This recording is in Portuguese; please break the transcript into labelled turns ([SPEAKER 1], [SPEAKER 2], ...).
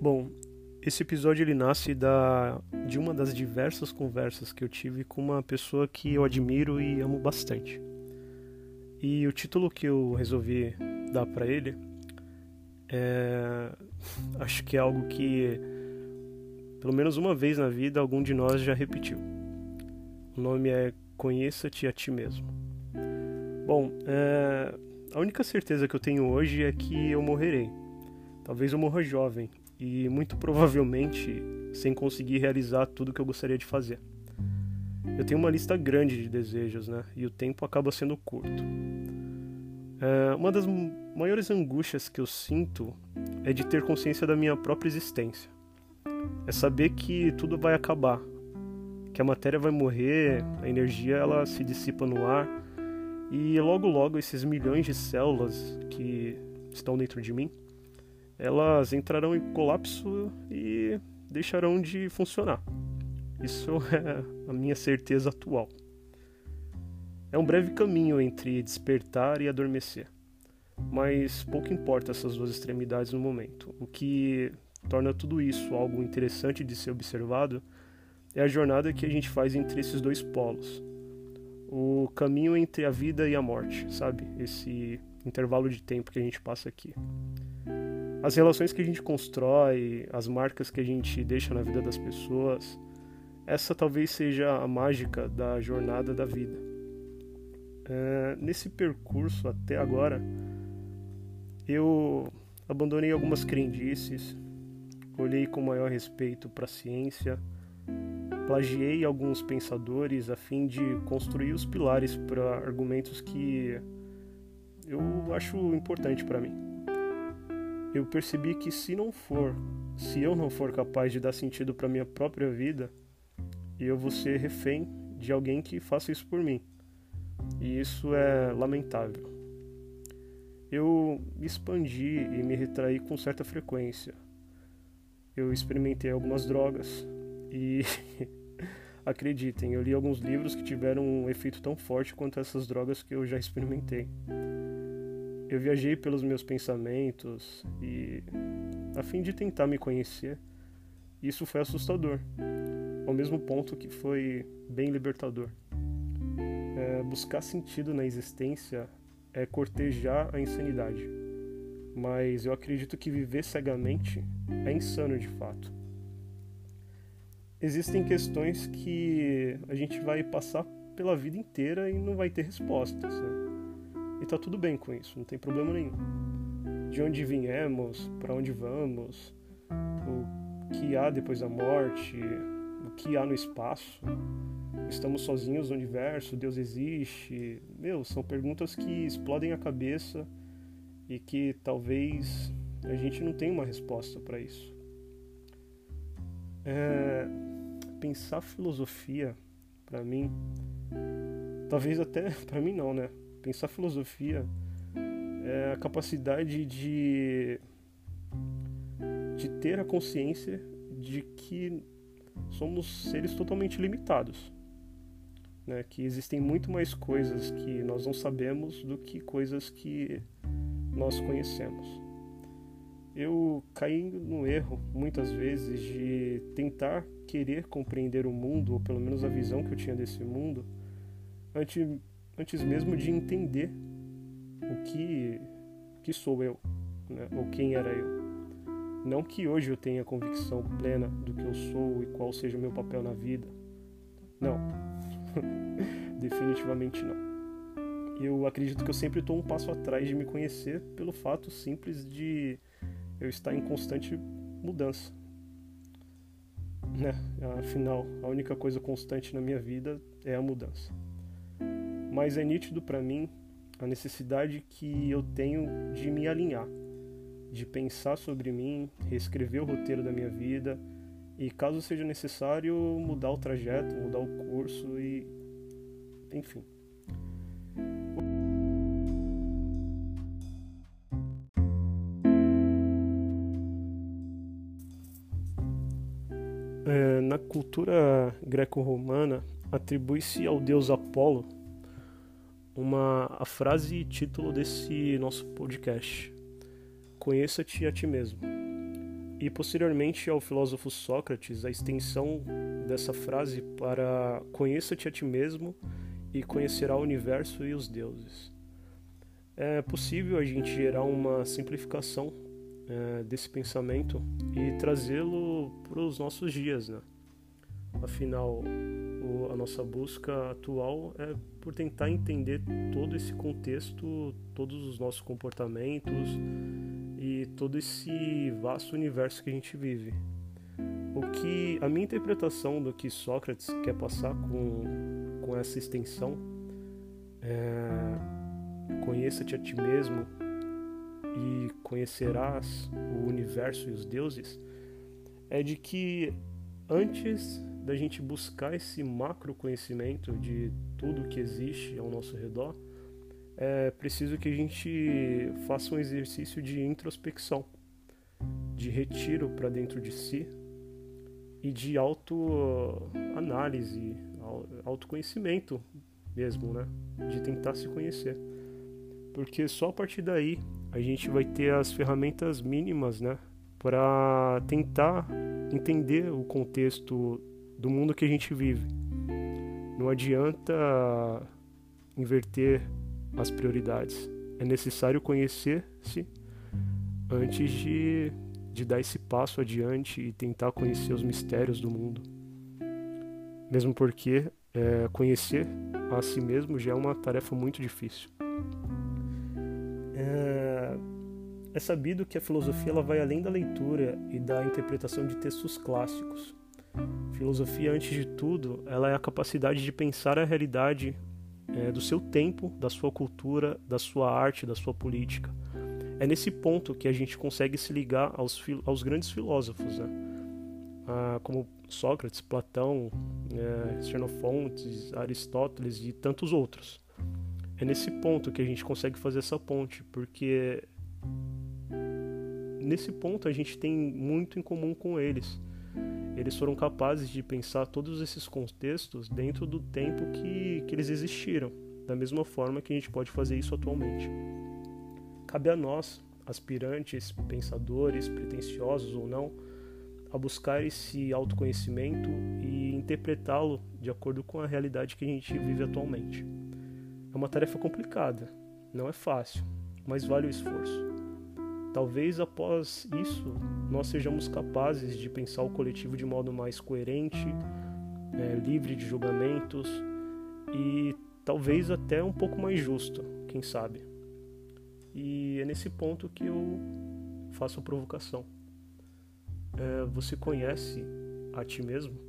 [SPEAKER 1] Bom, esse episódio ele nasce da, de uma das diversas conversas que eu tive com uma pessoa que eu admiro e amo bastante. E o título que eu resolvi dar para ele é, acho que é algo que pelo menos uma vez na vida algum de nós já repetiu. O nome é Conheça-te a ti mesmo. Bom, é, a única certeza que eu tenho hoje é que eu morrerei. Talvez eu morra jovem, e muito provavelmente sem conseguir realizar tudo que eu gostaria de fazer. Eu tenho uma lista grande de desejos, né? E o tempo acaba sendo curto. É, uma das maiores angústias que eu sinto é de ter consciência da minha própria existência. É saber que tudo vai acabar, que a matéria vai morrer, a energia ela se dissipa no ar e logo logo esses milhões de células que estão dentro de mim elas entrarão em colapso e deixarão de funcionar. Isso é a minha certeza atual. É um breve caminho entre despertar e adormecer, mas pouco importa essas duas extremidades no momento. O que torna tudo isso algo interessante de ser observado é a jornada que a gente faz entre esses dois polos. O caminho entre a vida e a morte, sabe? Esse intervalo de tempo que a gente passa aqui as relações que a gente constrói, as marcas que a gente deixa na vida das pessoas, essa talvez seja a mágica da jornada da vida. É, nesse percurso até agora, eu abandonei algumas crendices, olhei com maior respeito para a ciência, plagiei alguns pensadores a fim de construir os pilares para argumentos que eu acho importante para mim eu percebi que se não for, se eu não for capaz de dar sentido para minha própria vida, eu vou ser refém de alguém que faça isso por mim. E isso é lamentável. Eu me expandi e me retraí com certa frequência. Eu experimentei algumas drogas e acreditem, eu li alguns livros que tiveram um efeito tão forte quanto essas drogas que eu já experimentei eu viajei pelos meus pensamentos e a fim de tentar me conhecer. Isso foi assustador, ao mesmo ponto que foi bem libertador. É, buscar sentido na existência é cortejar a insanidade, mas eu acredito que viver cegamente é insano de fato. Existem questões que a gente vai passar pela vida inteira e não vai ter respostas. Né? E tá tudo bem com isso, não tem problema nenhum. De onde viemos, para onde vamos, o que há depois da morte, o que há no espaço, estamos sozinhos no universo, Deus existe. Meu, são perguntas que explodem a cabeça e que talvez a gente não tenha uma resposta para isso. É, pensar filosofia, para mim, talvez até para mim não, né? Pensar filosofia é a capacidade de, de ter a consciência de que somos seres totalmente limitados. Né? Que existem muito mais coisas que nós não sabemos do que coisas que nós conhecemos. Eu caí no erro, muitas vezes, de tentar querer compreender o mundo, ou pelo menos a visão que eu tinha desse mundo, antes antes mesmo de entender o que, que sou eu, né? ou quem era eu. Não que hoje eu tenha convicção plena do que eu sou e qual seja o meu papel na vida. Não. Definitivamente não. Eu acredito que eu sempre estou um passo atrás de me conhecer pelo fato simples de eu estar em constante mudança. Né? Afinal, a única coisa constante na minha vida é a mudança mas é nítido para mim a necessidade que eu tenho de me alinhar, de pensar sobre mim, reescrever o roteiro da minha vida e, caso seja necessário, mudar o trajeto, mudar o curso e. enfim. É, na cultura greco-romana, atribui-se ao deus Apolo uma a frase título desse nosso podcast. Conheça-te a ti mesmo. e posteriormente ao filósofo Sócrates a extensão dessa frase para conheça-te a ti mesmo e conhecerá o universo e os deuses. É possível a gente gerar uma simplificação é, desse pensamento e trazê-lo para os nossos dias, né? Afinal, o, a nossa busca atual é por tentar entender todo esse contexto, todos os nossos comportamentos e todo esse vasto universo que a gente vive. O que a minha interpretação do que Sócrates quer passar com, com essa extensão é conheça-te a ti mesmo e conhecerás o universo e os deuses é de que antes da gente buscar esse macro conhecimento de tudo que existe ao nosso redor, é preciso que a gente faça um exercício de introspecção, de retiro para dentro de si e de autoanálise, autoconhecimento mesmo, né? De tentar se conhecer. Porque só a partir daí a gente vai ter as ferramentas mínimas, né? Para tentar entender o contexto do mundo que a gente vive. Não adianta inverter as prioridades. É necessário conhecer-se antes de, de dar esse passo adiante e tentar conhecer os mistérios do mundo. Mesmo porque é, conhecer a si mesmo já é uma tarefa muito difícil. É, é sabido que a filosofia ela vai além da leitura e da interpretação de textos clássicos. Filosofia, antes de tudo, ela é a capacidade de pensar a realidade é, do seu tempo, da sua cultura, da sua arte, da sua política. É nesse ponto que a gente consegue se ligar aos, aos grandes filósofos, né? ah, como Sócrates, Platão, é, Xenofontes, Aristóteles e tantos outros. É nesse ponto que a gente consegue fazer essa ponte, porque nesse ponto a gente tem muito em comum com eles eles foram capazes de pensar todos esses contextos dentro do tempo que, que eles existiram, da mesma forma que a gente pode fazer isso atualmente. Cabe a nós, aspirantes, pensadores, pretensiosos ou não, a buscar esse autoconhecimento e interpretá-lo de acordo com a realidade que a gente vive atualmente. É uma tarefa complicada, não é fácil, mas vale o esforço. Talvez após isso nós sejamos capazes de pensar o coletivo de modo mais coerente, é, livre de julgamentos e talvez até um pouco mais justo, quem sabe. E é nesse ponto que eu faço a provocação. É, você conhece a ti mesmo?